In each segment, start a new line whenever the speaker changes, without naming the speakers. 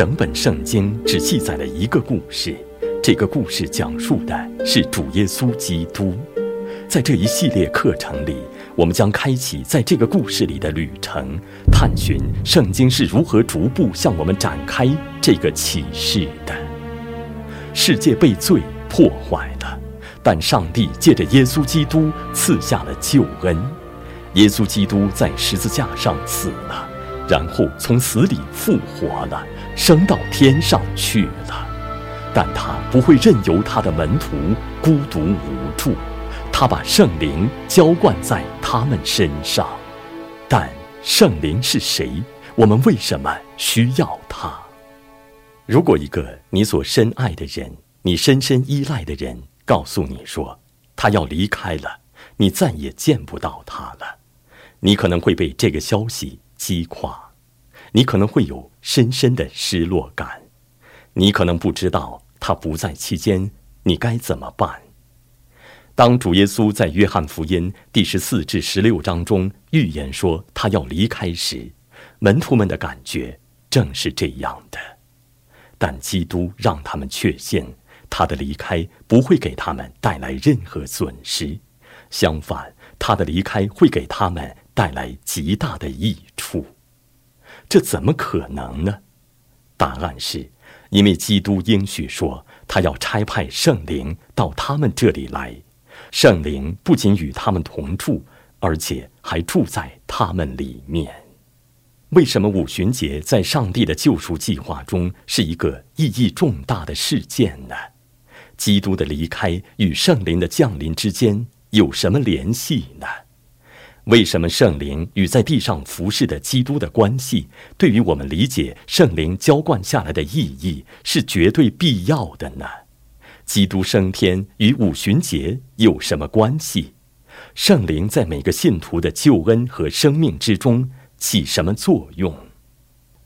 整本圣经只记载了一个故事，这个故事讲述的是主耶稣基督。在这一系列课程里，我们将开启在这个故事里的旅程，探寻圣经是如何逐步向我们展开这个启示的。世界被罪破坏了，但上帝借着耶稣基督赐下了救恩。耶稣基督在十字架上死了，然后从死里复活了，升到天上去了。但他不会任由他的门徒孤独无助，他把圣灵浇灌在他们身上。但圣灵是谁？我们为什么需要他？如果一个你所深爱的人、你深深依赖的人告诉你说他要离开了，你再也见不到他了。你可能会被这个消息击垮，你可能会有深深的失落感，你可能不知道他不在期间，你该怎么办？当主耶稣在约翰福音第十四至十六章中预言说他要离开时，门徒们的感觉正是这样的。但基督让他们确信，他的离开不会给他们带来任何损失，相反，他的离开会给他们。带来极大的益处，这怎么可能呢？答案是，因为基督应许说，他要差派圣灵到他们这里来，圣灵不仅与他们同住，而且还住在他们里面。为什么五旬节在上帝的救赎计划中是一个意义重大的事件呢？基督的离开与圣灵的降临之间有什么联系呢？为什么圣灵与在地上服侍的基督的关系，对于我们理解圣灵浇灌下来的意义是绝对必要的呢？基督升天与五旬节有什么关系？圣灵在每个信徒的救恩和生命之中起什么作用？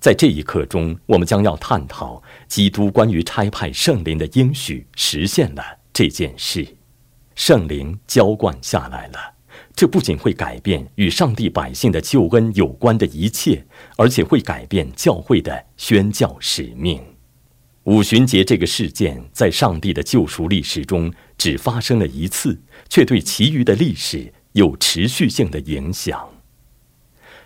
在这一课中，我们将要探讨基督关于差派圣灵的应许实现了这件事，圣灵浇灌下来了。这不仅会改变与上帝百姓的救恩有关的一切，而且会改变教会的宣教使命。五旬节这个事件在上帝的救赎历史中只发生了一次，却对其余的历史有持续性的影响。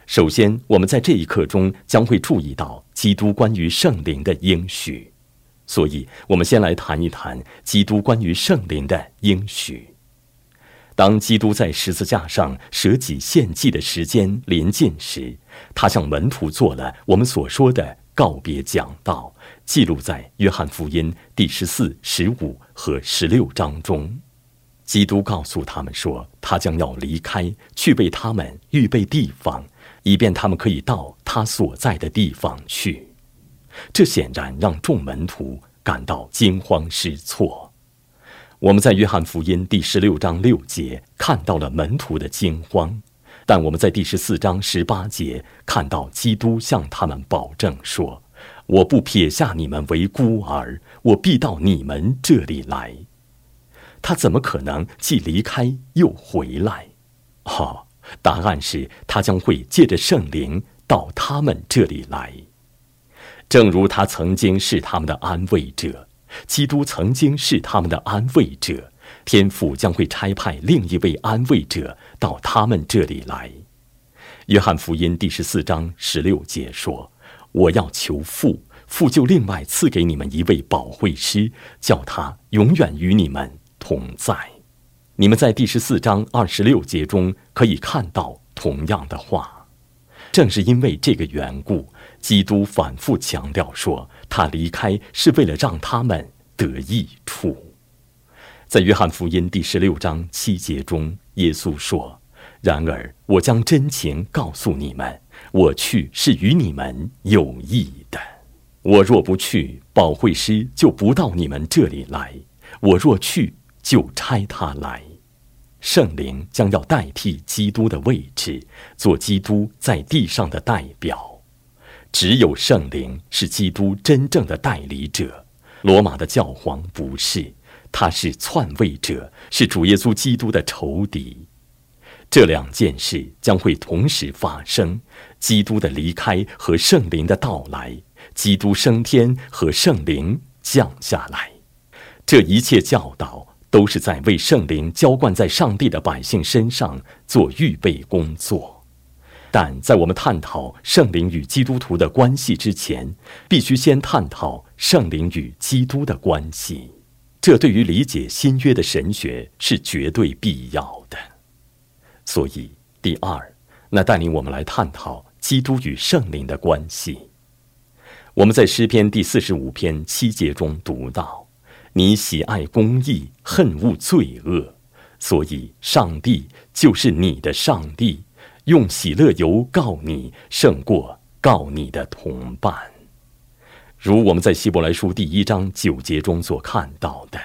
首先，我们在这一刻中将会注意到基督关于圣灵的应许，所以我们先来谈一谈基督关于圣灵的应许。当基督在十字架上舍己献祭的时间临近时，他向门徒做了我们所说的告别讲道，记录在约翰福音第十四、十五和十六章中。基督告诉他们说，他将要离开，去为他们预备地方，以便他们可以到他所在的地方去。这显然让众门徒感到惊慌失措。我们在约翰福音第十六章六节看到了门徒的惊慌，但我们在第十四章十八节看到基督向他们保证说：“我不撇下你们为孤儿，我必到你们这里来。”他怎么可能既离开又回来？哦，答案是他将会借着圣灵到他们这里来，正如他曾经是他们的安慰者。基督曾经是他们的安慰者，天父将会差派另一位安慰者到他们这里来。约翰福音第十四章十六节说：“我要求父，父就另外赐给你们一位保惠师，叫他永远与你们同在。”你们在第十四章二十六节中可以看到同样的话。正是因为这个缘故，基督反复强调说。他离开是为了让他们得益处。在约翰福音第十六章七节中，耶稣说：“然而我将真情告诉你们，我去是与你们有益的。我若不去，保惠师就不到你们这里来；我若去，就差他来。圣灵将要代替基督的位置，做基督在地上的代表。”只有圣灵是基督真正的代理者，罗马的教皇不是，他是篡位者，是主耶稣基督的仇敌。这两件事将会同时发生：基督的离开和圣灵的到来。基督升天和圣灵降下来。这一切教导都是在为圣灵浇灌在上帝的百姓身上做预备工作。但在我们探讨圣灵与基督徒的关系之前，必须先探讨圣灵与基督的关系。这对于理解新约的神学是绝对必要的。所以，第二，那带领我们来探讨基督与圣灵的关系。我们在诗篇第四十五篇七节中读到：“你喜爱公义，恨恶罪恶，所以上帝就是你的上帝。”用喜乐油告你，胜过告你的同伴。如我们在希伯来书第一章九节中所看到的，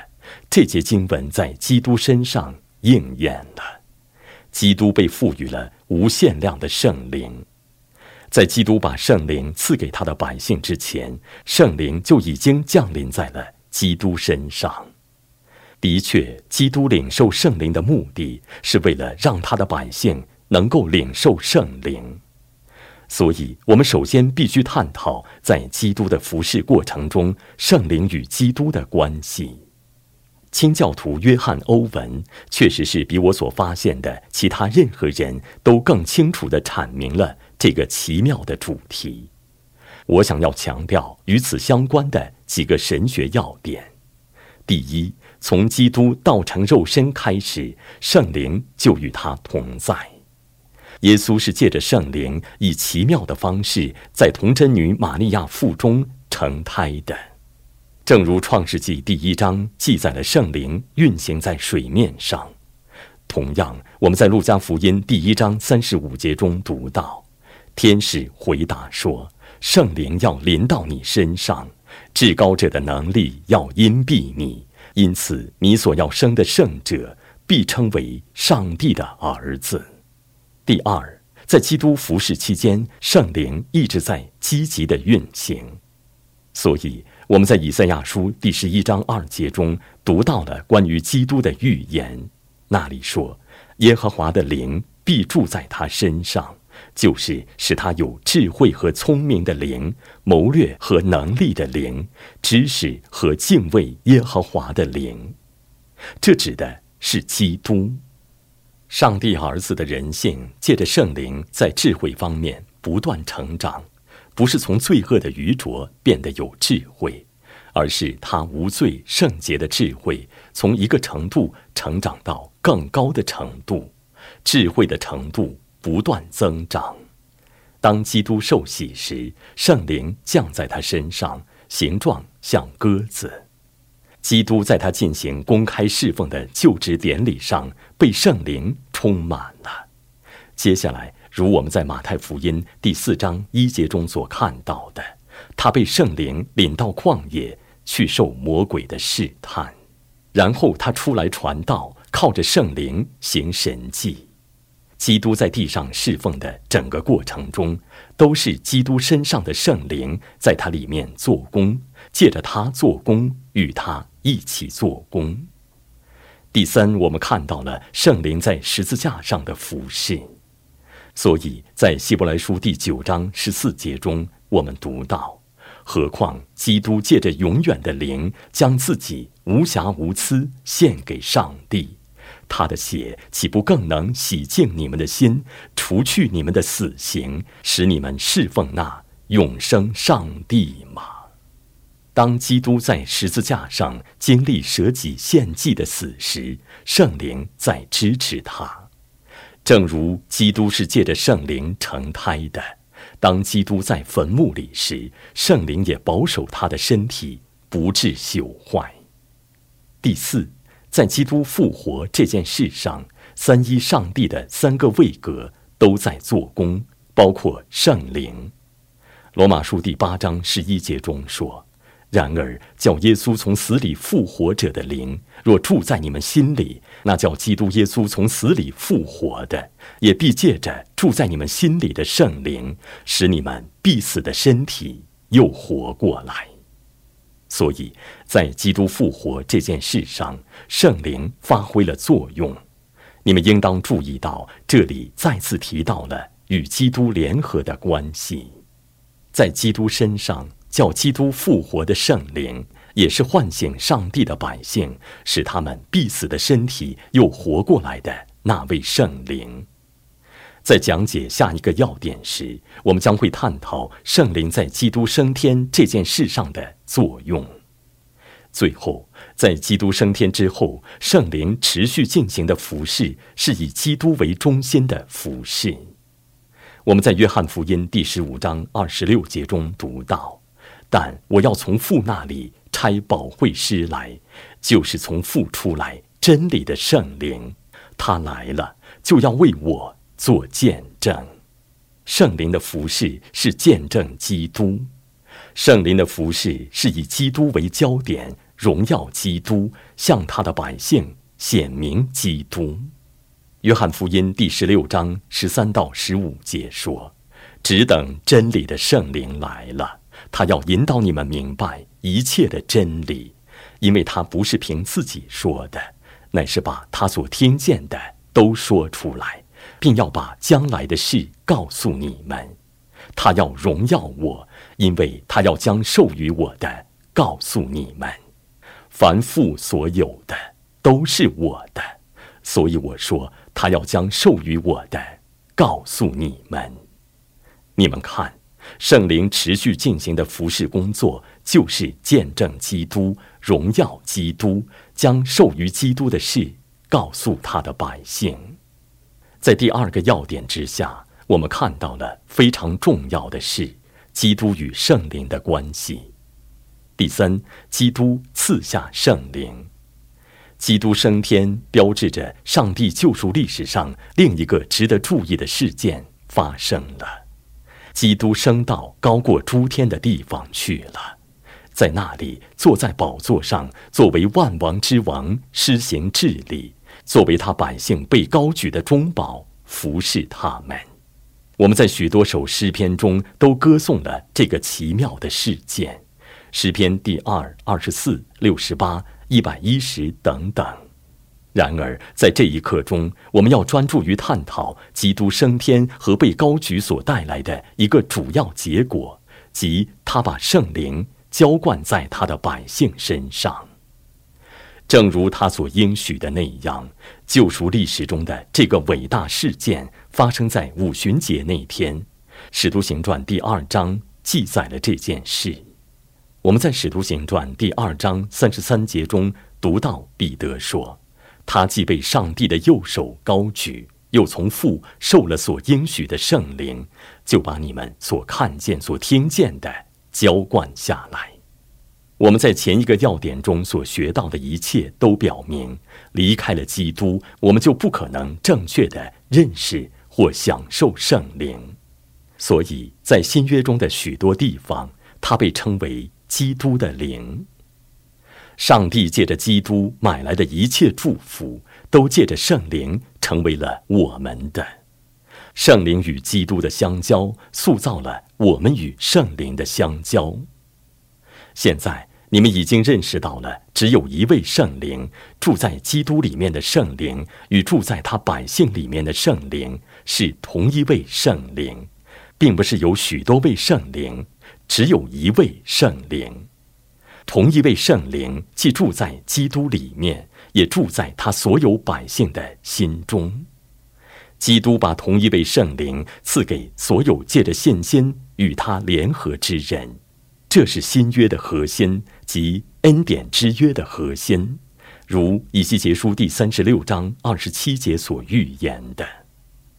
这节经文在基督身上应验了。基督被赋予了无限量的圣灵，在基督把圣灵赐给他的百姓之前，圣灵就已经降临在了基督身上。的确，基督领受圣灵的目的是为了让他的百姓。能够领受圣灵，所以我们首先必须探讨在基督的服侍过程中，圣灵与基督的关系。清教徒约翰·欧文确实是比我所发现的其他任何人都更清楚地阐明了这个奇妙的主题。我想要强调与此相关的几个神学要点：第一，从基督道成肉身开始，圣灵就与他同在。耶稣是借着圣灵，以奇妙的方式在童贞女玛利亚腹中成胎的，正如创世纪第一章记载了圣灵运行在水面上。同样，我们在路加福音第一章三十五节中读到，天使回答说：“圣灵要临到你身上，至高者的能力要荫蔽你，因此你所要生的圣者必称为上帝的儿子。”第二，在基督服侍期间，圣灵一直在积极的运行，所以我们在以赛亚书第十一章二节中读到了关于基督的预言。那里说：“耶和华的灵必住在他身上，就是使他有智慧和聪明的灵，谋略和能力的灵，知识和敬畏耶和华的灵。”这指的是基督。上帝儿子的人性借着圣灵在智慧方面不断成长，不是从罪恶的愚拙变得有智慧，而是他无罪圣洁的智慧从一个程度成长到更高的程度，智慧的程度不断增长。当基督受洗时，圣灵降在他身上，形状像鸽子。基督在他进行公开侍奉的就职典礼上被圣灵充满了。接下来，如我们在马太福音第四章一节中所看到的，他被圣灵领到旷野去受魔鬼的试探，然后他出来传道，靠着圣灵行神迹。基督在地上侍奉的整个过程中，都是基督身上的圣灵在他里面做工，借着他做工，与他。一起做工。第三，我们看到了圣灵在十字架上的服饰，所以在希伯来书第九章十四节中，我们读到：何况基督借着永远的灵，将自己无瑕无疵献给上帝，他的血岂不更能洗净你们的心，除去你们的死刑，使你们侍奉那永生上帝吗？当基督在十字架上经历舍己献祭的死时，圣灵在支持他，正如基督是借着圣灵成胎的。当基督在坟墓里时，圣灵也保守他的身体不致朽坏。第四，在基督复活这件事上，三一上帝的三个位格都在做工，包括圣灵。罗马书第八章十一节中说。然而，叫耶稣从死里复活者的灵，若住在你们心里，那叫基督耶稣从死里复活的，也必借着住在你们心里的圣灵，使你们必死的身体又活过来。所以在基督复活这件事上，圣灵发挥了作用。你们应当注意到，这里再次提到了与基督联合的关系，在基督身上。叫基督复活的圣灵，也是唤醒上帝的百姓，使他们必死的身体又活过来的那位圣灵。在讲解下一个要点时，我们将会探讨圣灵在基督升天这件事上的作用。最后，在基督升天之后，圣灵持续进行的服饰是以基督为中心的服饰。我们在约翰福音第十五章二十六节中读到：“但我要从父那里差保惠师来，就是从父出来真理的圣灵，他来了就要为我做见证。圣灵的服饰是见证基督，圣灵的服饰是以基督为焦点。”荣耀基督，向他的百姓显明基督。约翰福音第十六章十三到十五节说：“只等真理的圣灵来了，他要引导你们明白一切的真理，因为他不是凭自己说的，乃是把他所听见的都说出来，并要把将来的事告诉你们。他要荣耀我，因为他要将授予我的告诉你们。”凡父所有的都是我的，所以我说他要将授予我的告诉你们。你们看，圣灵持续进行的服侍工作，就是见证基督、荣耀基督，将授予基督的事告诉他的百姓。在第二个要点之下，我们看到了非常重要的是基督与圣灵的关系。第三，基督赐下圣灵。基督升天，标志着上帝救赎历史上另一个值得注意的事件发生了。基督升到高过诸天的地方去了，在那里坐在宝座上，作为万王之王，施行治理，作为他百姓被高举的中保，服侍他们。我们在许多首诗篇中都歌颂了这个奇妙的事件。诗篇第二、二十四、六十八、一百一十等等。然而，在这一刻中，我们要专注于探讨基督升天和被高举所带来的一个主要结果，即他把圣灵浇灌在他的百姓身上。正如他所应许的那样，救赎历史中的这个伟大事件发生在五旬节那天，《使徒行传》第二章记载了这件事。我们在《使徒行传》第二章三十三节中读到，彼得说：“他既被上帝的右手高举，又从父受了所应许的圣灵，就把你们所看见、所听见的浇灌下来。”我们在前一个要点中所学到的一切，都表明，离开了基督，我们就不可能正确的认识或享受圣灵。所以在新约中的许多地方，它被称为。基督的灵，上帝借着基督买来的一切祝福，都借着圣灵成为了我们的。圣灵与基督的相交，塑造了我们与圣灵的相交。现在你们已经认识到了，只有一位圣灵住在基督里面的圣灵，与住在他百姓里面的圣灵是同一位圣灵，并不是有许多位圣灵。只有一位圣灵，同一位圣灵既住在基督里面，也住在他所有百姓的心中。基督把同一位圣灵赐给所有借着信心与他联合之人，这是新约的核心及恩典之约的核心。如以西结书第三十六章二十七节所预言的：“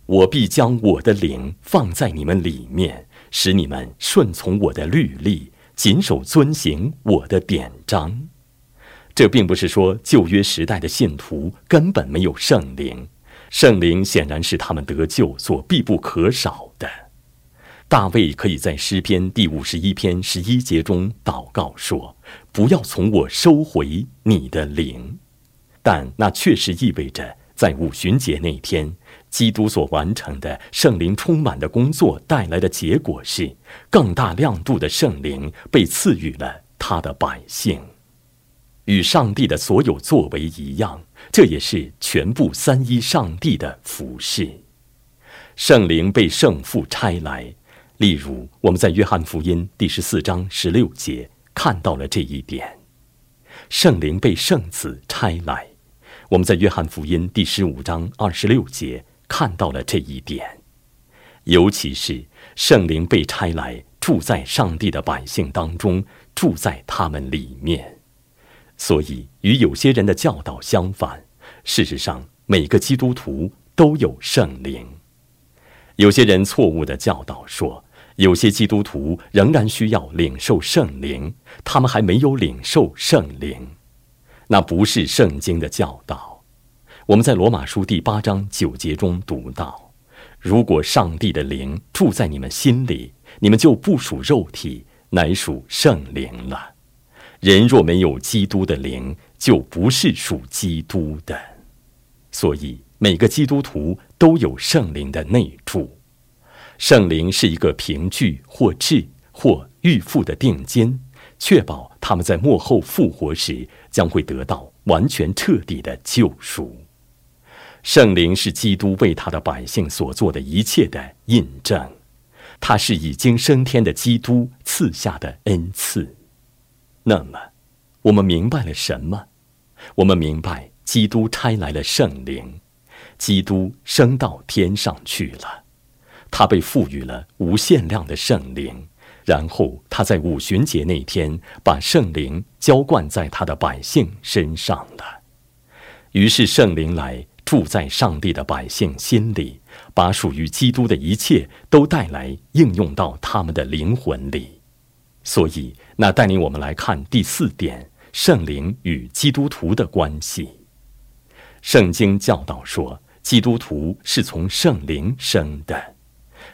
我必将我的灵放在你们里面。”使你们顺从我的律例，谨守遵行我的典章。这并不是说旧约时代的信徒根本没有圣灵，圣灵显然是他们得救所必不可少的。大卫可以在诗篇第五十一篇十一节中祷告说：“不要从我收回你的灵。”但那确实意味着在五旬节那天。基督所完成的圣灵充满的工作带来的结果是，更大亮度的圣灵被赐予了他的百姓。与上帝的所有作为一样，这也是全部三一上帝的服饰。圣灵被圣父差来，例如，我们在约翰福音第十四章十六节看到了这一点：圣灵被圣子差来。我们在约翰福音第十五章二十六节看到了这一点，尤其是圣灵被差来住在上帝的百姓当中，住在他们里面。所以，与有些人的教导相反，事实上，每个基督徒都有圣灵。有些人错误的教导说，有些基督徒仍然需要领受圣灵，他们还没有领受圣灵。那不是圣经的教导。我们在罗马书第八章九节中读到：“如果上帝的灵住在你们心里，你们就不属肉体，乃属圣灵了。人若没有基督的灵，就不是属基督的。所以，每个基督徒都有圣灵的内住。圣灵是一个凭据或质或预付的定金，确保他们在末后复活时。”将会得到完全彻底的救赎。圣灵是基督为他的百姓所做的一切的印证，他是已经升天的基督赐下的恩赐。那么，我们明白了什么？我们明白，基督差来了圣灵，基督升到天上去了，他被赋予了无限量的圣灵。然后他在五旬节那天把圣灵浇灌在他的百姓身上了，于是圣灵来住在上帝的百姓心里，把属于基督的一切都带来应用到他们的灵魂里。所以，那带领我们来看第四点：圣灵与基督徒的关系。圣经教导说，基督徒是从圣灵生的。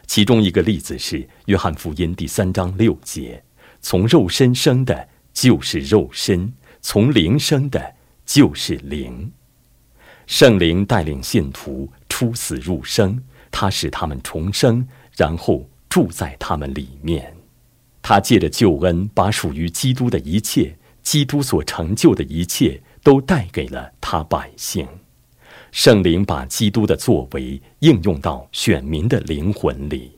其中一个例子是《约翰福音》第三章六节：“从肉身生的，就是肉身；从灵生的，就是灵。”圣灵带领信徒出死入生，他使他们重生，然后住在他们里面。他借着救恩，把属于基督的一切、基督所成就的一切，都带给了他百姓。圣灵把基督的作为应用到选民的灵魂里，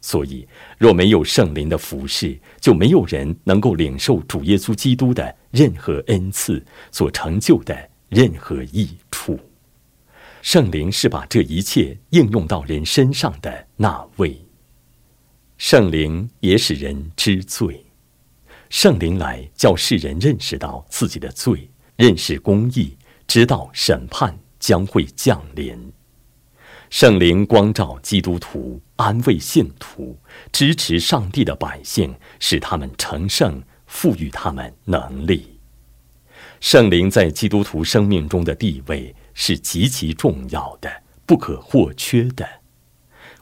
所以若没有圣灵的服侍，就没有人能够领受主耶稣基督的任何恩赐所成就的任何益处。圣灵是把这一切应用到人身上的那位。圣灵也使人知罪，圣灵来叫世人认识到自己的罪，认识公义，知道审判。将会降临，圣灵光照基督徒，安慰信徒，支持上帝的百姓，使他们成圣，赋予他们能力。圣灵在基督徒生命中的地位是极其重要的，不可或缺的。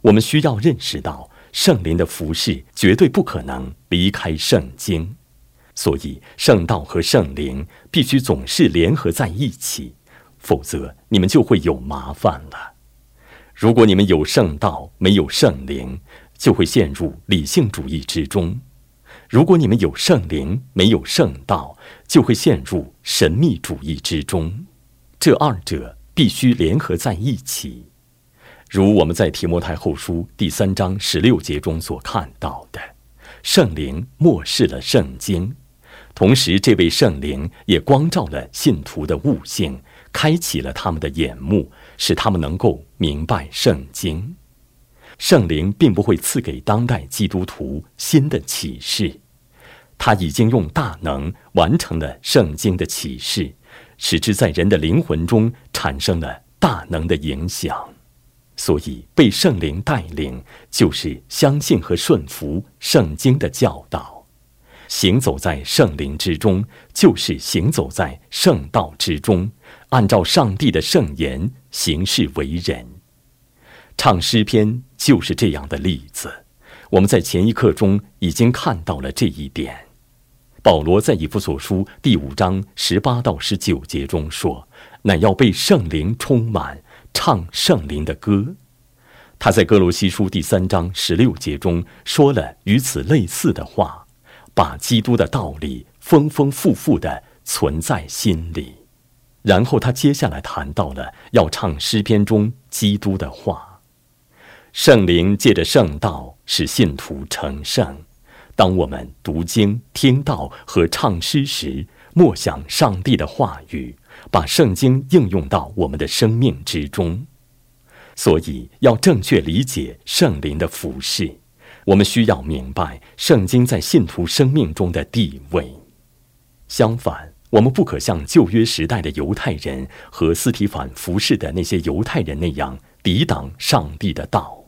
我们需要认识到，圣灵的服饰绝对不可能离开圣经，所以圣道和圣灵必须总是联合在一起。否则，你们就会有麻烦了。如果你们有圣道，没有圣灵，就会陷入理性主义之中；如果你们有圣灵，没有圣道，就会陷入神秘主义之中。这二者必须联合在一起。如我们在提摩太后书第三章十六节中所看到的，圣灵漠视了圣经，同时这位圣灵也光照了信徒的悟性。开启了他们的眼目，使他们能够明白圣经。圣灵并不会赐给当代基督徒新的启示，他已经用大能完成了圣经的启示，使之在人的灵魂中产生了大能的影响。所以，被圣灵带领，就是相信和顺服圣经的教导。行走在圣灵之中，就是行走在圣道之中，按照上帝的圣言行事为人。唱诗篇就是这样的例子。我们在前一刻中已经看到了这一点。保罗在以弗所书第五章十八到十九节中说：“乃要被圣灵充满，唱圣灵的歌。”他在哥罗西书第三章十六节中说了与此类似的话。把基督的道理丰丰富富的存在心里，然后他接下来谈到了要唱诗篇中基督的话。圣灵借着圣道使信徒成圣。当我们读经、听道和唱诗时，默想上帝的话语，把圣经应用到我们的生命之中。所以，要正确理解圣灵的服饰，我们需要明白圣经在信徒生命中的地位。相反，我们不可像旧约时代的犹太人和斯提凡服侍的那些犹太人那样抵挡上帝的道。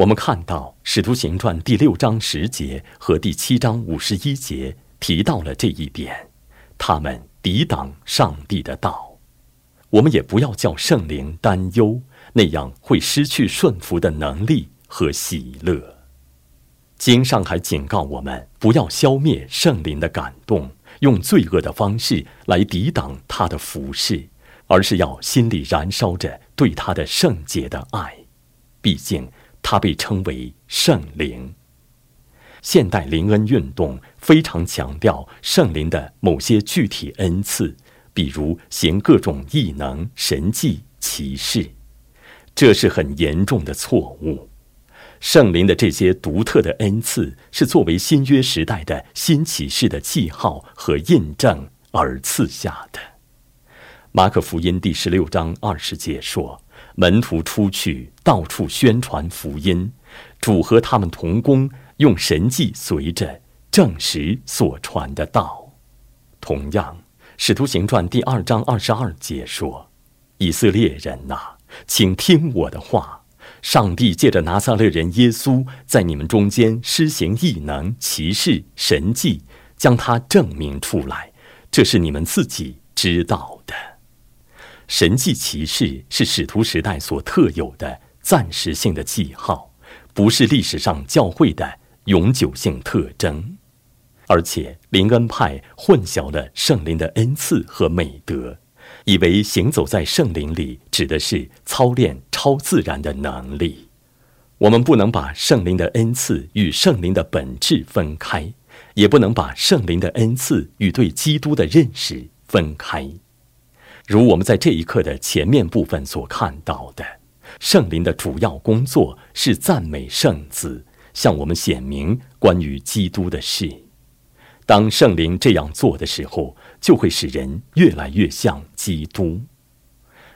我们看到《使徒行传》第六章十节和第七章五十一节提到了这一点，他们抵挡上帝的道。我们也不要叫圣灵担忧，那样会失去顺服的能力和喜乐。经上还警告我们，不要消灭圣灵的感动，用罪恶的方式来抵挡他的服饰，而是要心里燃烧着对他的圣洁的爱。毕竟。它被称为圣灵。现代灵恩运动非常强调圣灵的某些具体恩赐，比如行各种异能、神迹、奇事，这是很严重的错误。圣灵的这些独特的恩赐是作为新约时代的新启示的记号和印证而赐下的。马可福音第十六章二十节说。门徒出去，到处宣传福音，主和他们同工，用神迹随着证实所传的道。同样，《使徒行传》第二章二十二节说：“以色列人呐，请听我的话。上帝借着拿撒勒人耶稣，在你们中间施行异能、奇事、神迹，将他证明出来，这是你们自己知道的。”神迹奇事是使徒时代所特有的暂时性的记号，不是历史上教会的永久性特征。而且灵恩派混淆了圣灵的恩赐和美德，以为行走在圣灵里指的是操练超自然的能力。我们不能把圣灵的恩赐与圣灵的本质分开，也不能把圣灵的恩赐与对基督的认识分开。如我们在这一课的前面部分所看到的，圣灵的主要工作是赞美圣子，向我们显明关于基督的事。当圣灵这样做的时候，就会使人越来越像基督。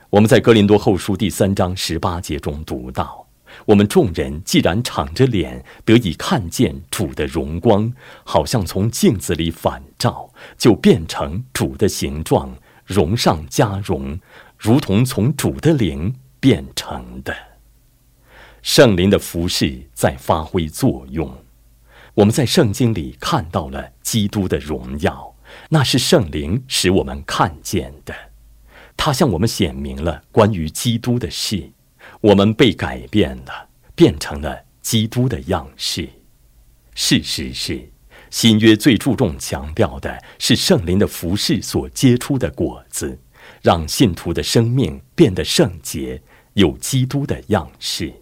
我们在哥林多后书第三章十八节中读到：我们众人既然敞着脸得以看见主的荣光，好像从镜子里反照，就变成主的形状。荣上加荣，如同从主的灵变成的。圣灵的服饰在发挥作用。我们在圣经里看到了基督的荣耀，那是圣灵使我们看见的。他向我们显明了关于基督的事，我们被改变了，变成了基督的样式。事实是。新约最注重强调的是圣灵的服饰所结出的果子，让信徒的生命变得圣洁，有基督的样式。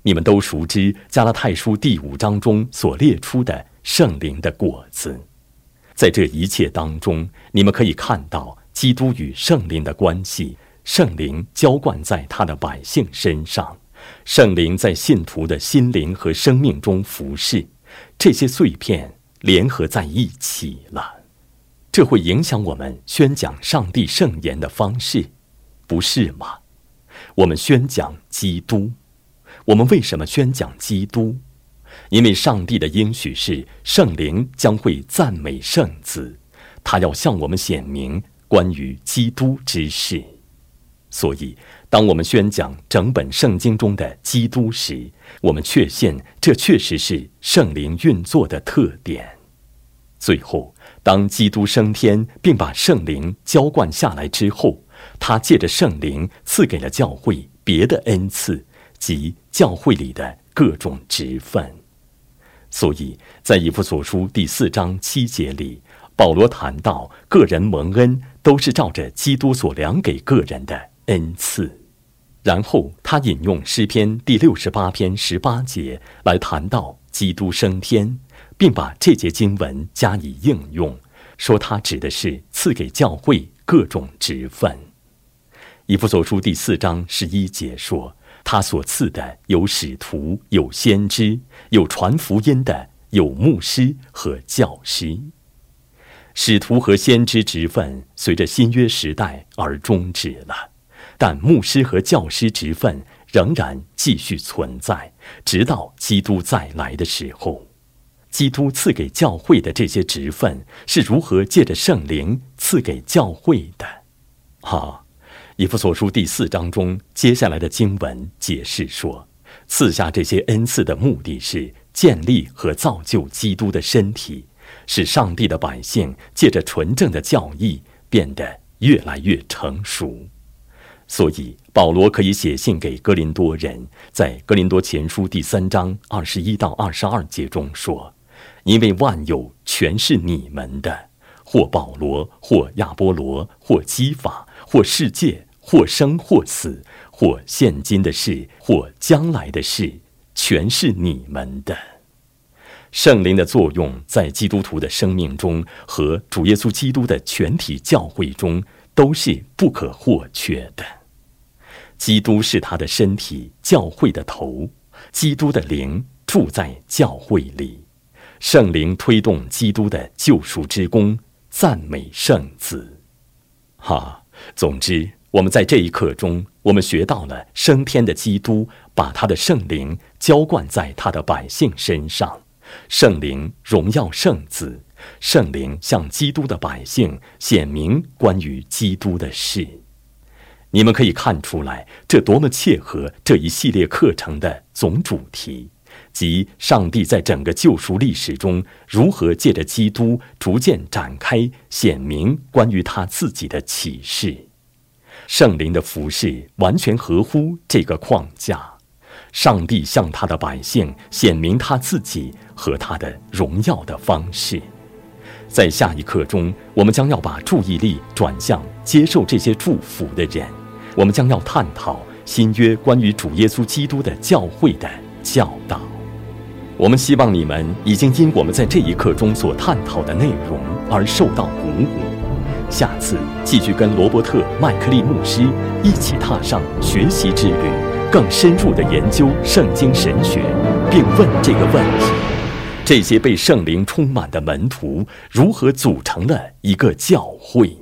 你们都熟知加拉太书第五章中所列出的圣灵的果子，在这一切当中，你们可以看到基督与圣灵的关系，圣灵浇灌在他的百姓身上，圣灵在信徒的心灵和生命中服侍，这些碎片。联合在一起了，这会影响我们宣讲上帝圣言的方式，不是吗？我们宣讲基督，我们为什么宣讲基督？因为上帝的应许是圣灵将会赞美圣子，他要向我们显明关于基督之事。所以，当我们宣讲整本圣经中的基督时，我们确信这确实是圣灵运作的特点。最后，当基督升天并把圣灵浇灌下来之后，他借着圣灵赐给了教会别的恩赐及教会里的各种职分。所以在以弗所书第四章七节里，保罗谈到个人蒙恩都是照着基督所量给个人的。恩赐，然后他引用诗篇第六十八篇十八节来谈到基督升天，并把这节经文加以应用，说他指的是赐给教会各种职分。以弗所书第四章十一节说：“他所赐的有使徒，有先知，有传福音的，有牧师和教师。使徒和先知职分随着新约时代而终止了，但牧师和教师职分仍然继续存在，直到基督再来的时候。基督赐给教会的这些职分是如何借着圣灵赐给教会的？哈，以弗所书第四章中接下来的经文解释说，赐下这些恩赐的目的是建立和造就基督的身体。使上帝的百姓借着纯正的教义变得越来越成熟，所以保罗可以写信给哥林多人，在哥林多前书第三章二十一到二十二节中说：“因为万有全是你们的，或保罗，或亚波罗，或基法，或世界，或生或死，或现今的事，或将来的事，全是你们的。”圣灵的作用在基督徒的生命中和主耶稣基督的全体教会中都是不可或缺的。基督是他的身体，教会的头。基督的灵住在教会里，圣灵推动基督的救赎之功，赞美圣子。哈，总之，我们在这一课中，我们学到了升天的基督把他的圣灵浇灌在他的百姓身上。圣灵荣耀圣子，圣灵向基督的百姓显明关于基督的事。你们可以看出来，这多么切合这一系列课程的总主题，即上帝在整个救赎历史中如何借着基督逐渐展开显明关于他自己的启示。圣灵的服饰完全合乎这个框架。上帝向他的百姓显明他自己和他的荣耀的方式，在下一课中，我们将要把注意力转向接受这些祝福的人。我们将要探讨新约关于主耶稣基督的教会的教导。我们希望你们已经因我们在这一课中所探讨的内容而受到鼓舞。下次继续跟罗伯特·麦克利牧师一起踏上学习之旅。更深入的研究圣经神学，并问这个问题：这些被圣灵充满的门徒如何组成了一个教会？